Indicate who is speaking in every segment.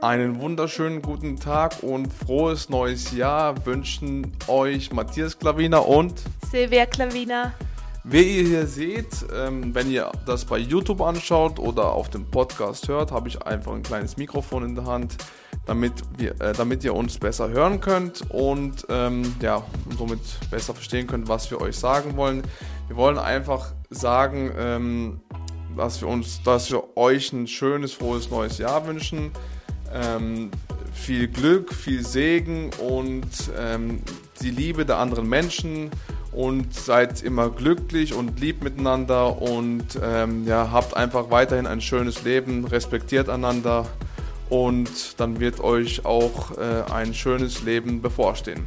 Speaker 1: Einen wunderschönen guten Tag und frohes neues Jahr wünschen euch Matthias Klaviner und
Speaker 2: Silvia Klaviner.
Speaker 1: Wie ihr hier seht, ähm, wenn ihr das bei YouTube anschaut oder auf dem Podcast hört, habe ich einfach ein kleines Mikrofon in der Hand, damit, wir, äh, damit ihr uns besser hören könnt und ähm, ja, somit besser verstehen könnt, was wir euch sagen wollen. Wir wollen einfach sagen, ähm, dass wir uns, dass wir euch ein schönes, frohes neues Jahr wünschen. Ähm, viel Glück, viel Segen und ähm, die Liebe der anderen Menschen und seid immer glücklich und lieb miteinander und ähm, ja, habt einfach weiterhin ein schönes Leben, respektiert einander und dann wird euch auch äh, ein schönes Leben bevorstehen.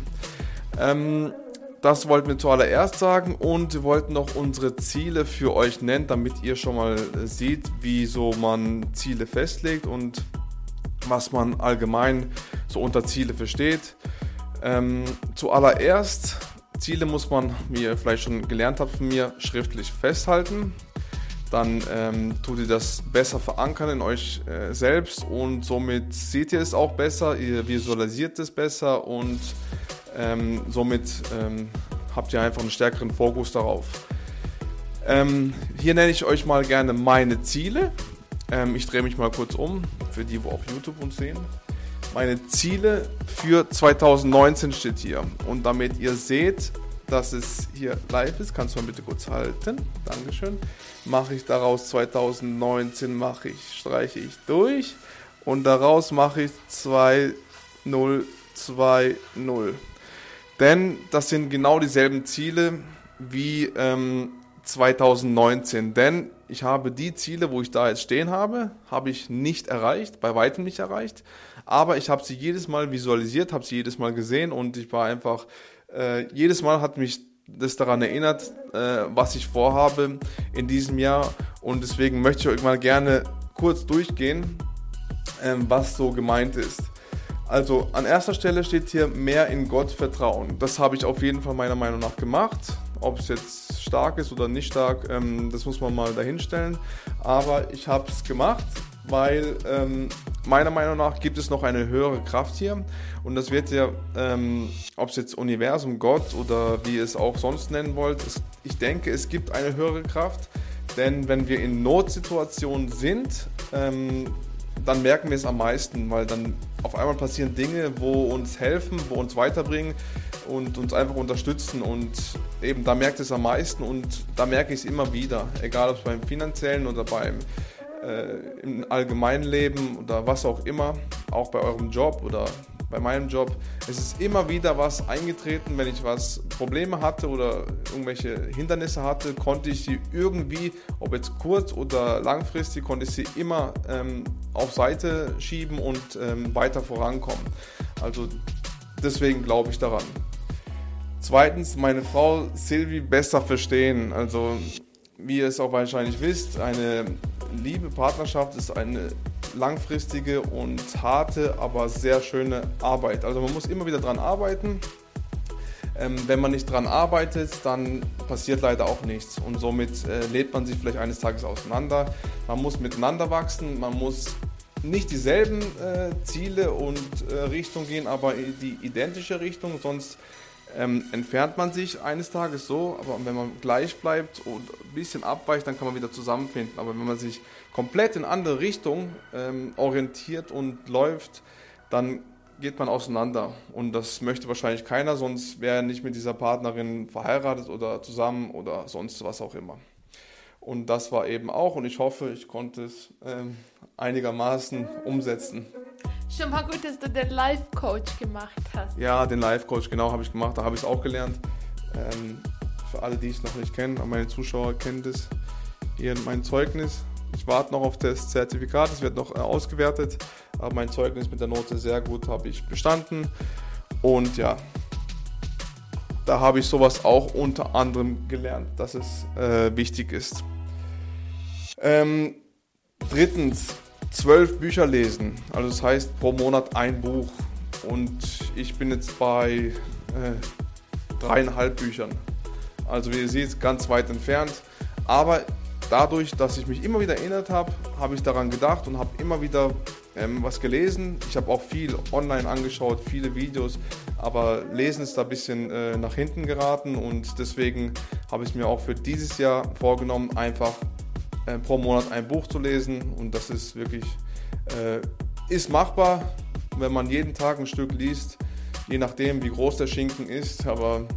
Speaker 1: Ähm, das wollten wir zuallererst sagen und wir wollten noch unsere Ziele für euch nennen, damit ihr schon mal seht, wie so man Ziele festlegt und was man allgemein so unter Ziele versteht. Ähm, zuallererst, Ziele muss man, wie ihr vielleicht schon gelernt habt von mir, schriftlich festhalten. Dann ähm, tut ihr das besser verankern in euch äh, selbst und somit seht ihr es auch besser, ihr visualisiert es besser und ähm, somit ähm, habt ihr einfach einen stärkeren Fokus darauf. Ähm, hier nenne ich euch mal gerne meine Ziele. Ähm, ich drehe mich mal kurz um, für die, wo auf YouTube uns sehen. Meine Ziele für 2019 steht hier. Und damit ihr seht, dass es hier live ist, kannst du mal bitte kurz halten. Dankeschön. Mache ich daraus 2019, mache ich, streiche ich durch. Und daraus mache ich 2020. Denn das sind genau dieselben Ziele wie ähm, 2019. Denn ich habe die Ziele, wo ich da jetzt stehen habe, habe ich nicht erreicht, bei weitem nicht erreicht. Aber ich habe sie jedes Mal visualisiert, habe sie jedes Mal gesehen und ich war einfach, äh, jedes Mal hat mich das daran erinnert, äh, was ich vorhabe in diesem Jahr. Und deswegen möchte ich euch mal gerne kurz durchgehen, äh, was so gemeint ist. Also an erster Stelle steht hier mehr in Gott vertrauen. Das habe ich auf jeden Fall meiner Meinung nach gemacht. Ob es jetzt stark ist oder nicht stark, ähm, das muss man mal dahinstellen. Aber ich habe es gemacht, weil ähm, meiner Meinung nach gibt es noch eine höhere Kraft hier. Und das wird ja, ähm, ob es jetzt Universum, Gott oder wie ihr es auch sonst nennen wollt, es, ich denke, es gibt eine höhere Kraft. Denn wenn wir in Notsituationen sind, ähm, dann merken wir es am meisten, weil dann auf einmal passieren Dinge, wo uns helfen, wo uns weiterbringen und uns einfach unterstützen und eben da merkt es am meisten und da merke ich es immer wieder, egal ob es beim finanziellen oder beim äh, im allgemeinen Leben oder was auch immer, auch bei eurem Job oder bei meinem Job. Es ist immer wieder was eingetreten, wenn ich was Probleme hatte oder irgendwelche Hindernisse hatte, konnte ich sie irgendwie, ob jetzt kurz oder langfristig, konnte ich sie immer ähm, auf Seite schieben und ähm, weiter vorankommen. Also deswegen glaube ich daran. Zweitens, meine Frau Silvi besser verstehen. Also, wie ihr es auch wahrscheinlich wisst, eine liebe Partnerschaft ist eine langfristige und harte, aber sehr schöne Arbeit. Also man muss immer wieder dran arbeiten. Ähm, wenn man nicht dran arbeitet, dann passiert leider auch nichts und somit äh, lebt man sich vielleicht eines Tages auseinander. Man muss miteinander wachsen, man muss nicht dieselben äh, Ziele und äh, Richtung gehen, aber die identische Richtung, sonst ähm, entfernt man sich eines Tages so, aber wenn man gleich bleibt und ein bisschen abweicht, dann kann man wieder zusammenfinden. Aber wenn man sich komplett in andere Richtung ähm, orientiert und läuft, dann geht man auseinander. Und das möchte wahrscheinlich keiner, sonst wäre er nicht mit dieser Partnerin verheiratet oder zusammen oder sonst was auch immer. Und das war eben auch, und ich hoffe, ich konnte es ähm, einigermaßen umsetzen.
Speaker 2: Schon mal gut, dass du den Life-Coach gemacht hast.
Speaker 1: Ja, den Life-Coach, genau, habe ich gemacht. Da habe ich es auch gelernt. Ähm, für alle, die es noch nicht kennen, meine Zuschauer kennen das. Hier mein Zeugnis. Ich warte noch auf das Zertifikat, es wird noch äh, ausgewertet. Aber mein Zeugnis mit der Note sehr gut habe ich bestanden. Und ja, da habe ich sowas auch unter anderem gelernt, dass es äh, wichtig ist. Ähm, drittens, zwölf Bücher lesen. Also das heißt pro Monat ein Buch. Und ich bin jetzt bei äh, dreieinhalb Büchern. Also wie ihr seht, ganz weit entfernt. Aber dadurch, dass ich mich immer wieder erinnert habe, habe ich daran gedacht und habe immer wieder ähm, was gelesen. Ich habe auch viel online angeschaut, viele Videos, aber Lesen ist da ein bisschen äh, nach hinten geraten und deswegen habe ich mir auch für dieses Jahr vorgenommen, einfach äh, pro Monat ein Buch zu lesen und das ist wirklich, äh, ist machbar, wenn man jeden Tag ein Stück liest, je nachdem wie groß der Schinken ist, aber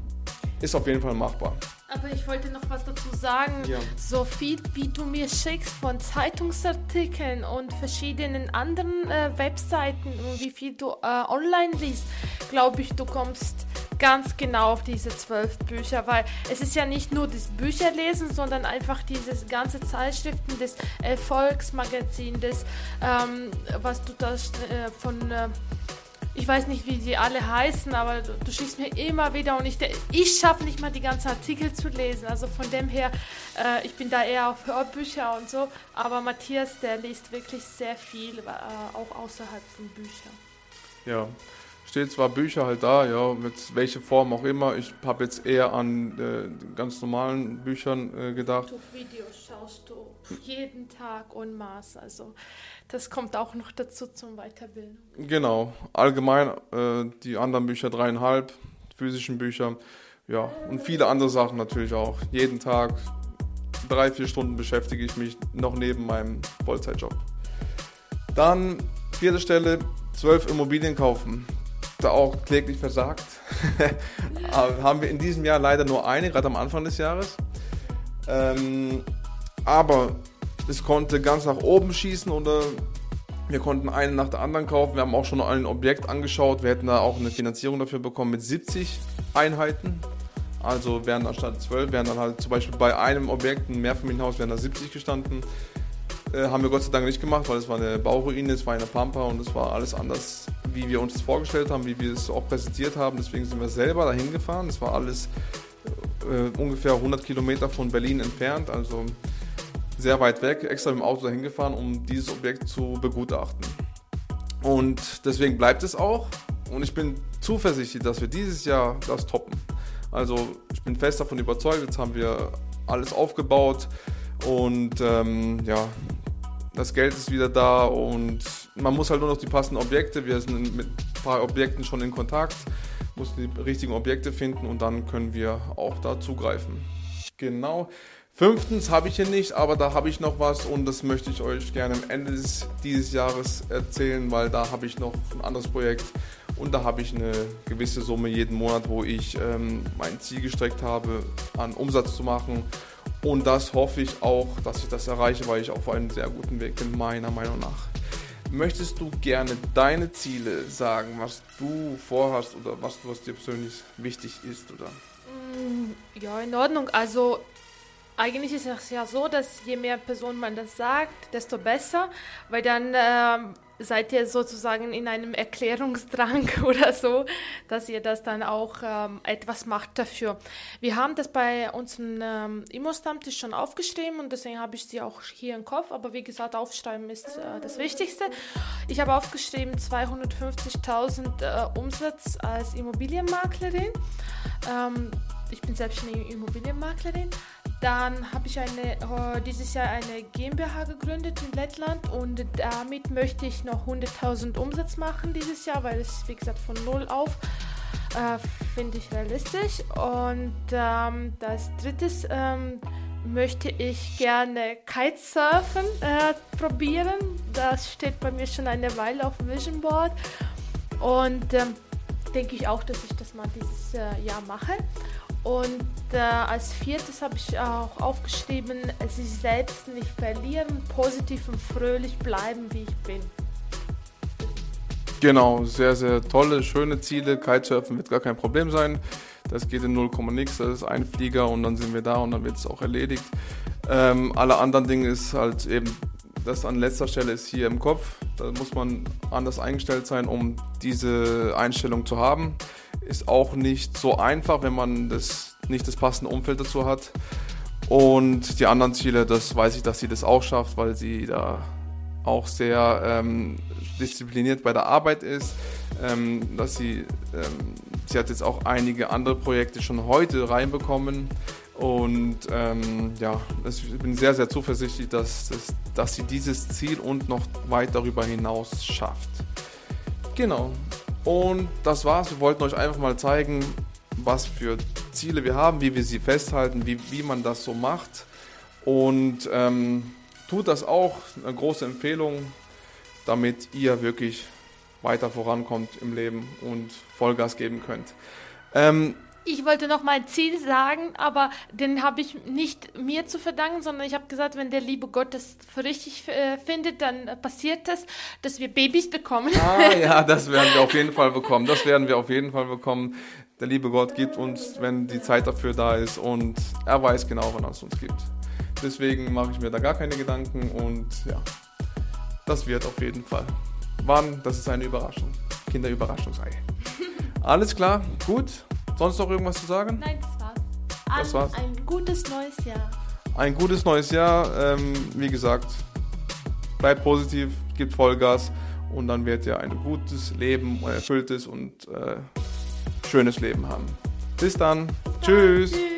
Speaker 1: ist auf jeden Fall machbar.
Speaker 2: Aber ich wollte noch was dazu sagen.
Speaker 1: Ja.
Speaker 2: So viel, wie du mir schickst von Zeitungsartikeln und verschiedenen anderen äh, Webseiten und wie viel du äh, online liest, glaube ich, du kommst ganz genau auf diese zwölf Bücher, weil es ist ja nicht nur das Bücherlesen, sondern einfach diese ganze Zeitschriften, das Erfolgsmagazin, das, ähm, was du da äh, von... Äh, ich weiß nicht, wie die alle heißen, aber du, du schickst mir immer wieder und ich, ich schaffe nicht mal die ganzen Artikel zu lesen. Also von dem her, äh, ich bin da eher auf Hörbücher und so. Aber Matthias, der liest wirklich sehr viel, äh, auch außerhalb von Büchern.
Speaker 1: Ja, steht zwar Bücher halt da, ja, mit welcher Form auch immer. Ich habe jetzt eher an äh, ganz normalen Büchern äh, gedacht.
Speaker 2: YouTube-Videos schaust du jeden Tag und Maß. Also das kommt auch noch dazu zum Weiterbildung.
Speaker 1: Genau, allgemein äh, die anderen Bücher dreieinhalb, physischen Bücher, ja, und viele andere Sachen natürlich auch. Jeden Tag drei, vier Stunden beschäftige ich mich noch neben meinem Vollzeitjob. Dann vierte Stelle, zwölf Immobilien kaufen. Da auch kläglich versagt. haben wir in diesem Jahr leider nur eine, gerade am Anfang des Jahres. Ähm, aber es konnte ganz nach oben schießen oder wir konnten eine nach der anderen kaufen. Wir haben auch schon ein Objekt angeschaut. Wir hätten da auch eine Finanzierung dafür bekommen mit 70 Einheiten. Also wären anstatt 12, wären dann halt zum Beispiel bei einem Objekt, ein Mehrfamilienhaus, wären da 70 gestanden. Äh, haben wir Gott sei Dank nicht gemacht, weil es war eine Bauruine, es war eine Pampa und es war alles anders, wie wir uns das vorgestellt haben, wie wir es auch präsentiert haben. Deswegen sind wir selber dahin gefahren. Es war alles äh, ungefähr 100 Kilometer von Berlin entfernt. Also sehr weit weg, extra mit dem Auto dahin gefahren, um dieses Objekt zu begutachten. Und deswegen bleibt es auch. Und ich bin zuversichtlich, dass wir dieses Jahr das toppen. Also ich bin fest davon überzeugt, jetzt haben wir alles aufgebaut und ähm, ja, das Geld ist wieder da und man muss halt nur noch die passenden Objekte, wir sind mit ein paar Objekten schon in Kontakt, muss die richtigen Objekte finden und dann können wir auch da zugreifen. Genau. Fünftens habe ich hier nicht, aber da habe ich noch was und das möchte ich euch gerne am Ende des, dieses Jahres erzählen, weil da habe ich noch ein anderes Projekt und da habe ich eine gewisse Summe jeden Monat, wo ich ähm, mein Ziel gestreckt habe, an Umsatz zu machen. Und das hoffe ich auch, dass ich das erreiche, weil ich auf einem sehr guten Weg bin, meiner Meinung nach. Möchtest du gerne deine Ziele sagen, was du vorhast oder was, was dir persönlich wichtig ist? Oder?
Speaker 2: Mm, ja, in Ordnung. Also eigentlich ist es ja so, dass je mehr Personen man das sagt, desto besser, weil dann ähm, seid ihr sozusagen in einem Erklärungsdrang oder so, dass ihr das dann auch ähm, etwas macht dafür. Wir haben das bei unserem ähm, Immo-Stammtisch schon aufgeschrieben und deswegen habe ich sie auch hier im Kopf, aber wie gesagt, aufschreiben ist äh, das Wichtigste. Ich habe aufgeschrieben 250.000 äh, Umsatz als Immobilienmaklerin. Ähm, ich bin selbstständige Immobilienmaklerin. Dann habe ich eine, äh, dieses Jahr eine GmbH gegründet in Lettland und damit möchte ich noch 100.000 Umsatz machen dieses Jahr, weil es, wie gesagt, von null auf äh, finde ich realistisch. Und ähm, das drittes ähm, möchte ich gerne Kitesurfen äh, probieren. Das steht bei mir schon eine Weile auf Vision Board. Und ähm, denke ich auch, dass ich das mal dieses äh, Jahr mache. Und äh, als viertes habe ich auch aufgeschrieben, sich selbst nicht verlieren, positiv und fröhlich bleiben, wie ich bin.
Speaker 1: Genau, sehr, sehr tolle, schöne Ziele. Kitesurfen wird gar kein Problem sein. Das geht in 0, nix. Das ist ein Flieger und dann sind wir da und dann wird es auch erledigt. Ähm, alle anderen Dinge ist halt eben, das an letzter Stelle ist hier im Kopf. Da muss man anders eingestellt sein, um diese Einstellung zu haben. Ist auch nicht so einfach, wenn man das, nicht das passende Umfeld dazu hat. Und die anderen Ziele, das weiß ich, dass sie das auch schafft, weil sie da auch sehr ähm, diszipliniert bei der Arbeit ist. Ähm, dass sie, ähm, sie hat jetzt auch einige andere Projekte schon heute reinbekommen, Und ähm, ja, ich bin sehr, sehr zuversichtlich, dass, dass, dass sie dieses Ziel und noch weit darüber hinaus schafft. Genau. Und das war's. Wir wollten euch einfach mal zeigen, was für Ziele wir haben, wie wir sie festhalten, wie, wie man das so macht. Und ähm, tut das auch. Eine große Empfehlung, damit ihr wirklich weiter vorankommt im Leben und Vollgas geben könnt. Ähm,
Speaker 2: ich wollte noch mein Ziel sagen, aber den habe ich nicht mir zu verdanken, sondern ich habe gesagt, wenn der liebe Gott das für richtig äh, findet, dann passiert das, dass wir Babys bekommen.
Speaker 1: Ah ja, das werden wir auf jeden Fall bekommen. Das werden wir auf jeden Fall bekommen. Der liebe Gott gibt uns, wenn die Zeit dafür da ist und er weiß genau, wann er es uns gibt. Deswegen mache ich mir da gar keine Gedanken und ja, das wird auf jeden Fall. Wann? Das ist eine Überraschung. Kinderüberraschungsei. Alles klar, gut. Sonst noch irgendwas zu sagen?
Speaker 2: Nein, das war's. An
Speaker 1: Das war's.
Speaker 2: Ein gutes neues Jahr.
Speaker 1: Ein gutes neues Jahr. Ähm, wie gesagt, bleibt positiv, gibt Vollgas und dann werdet ihr ein gutes Leben, ein erfülltes und äh, schönes Leben haben. Bis dann. Tschüss.
Speaker 2: Tschüss.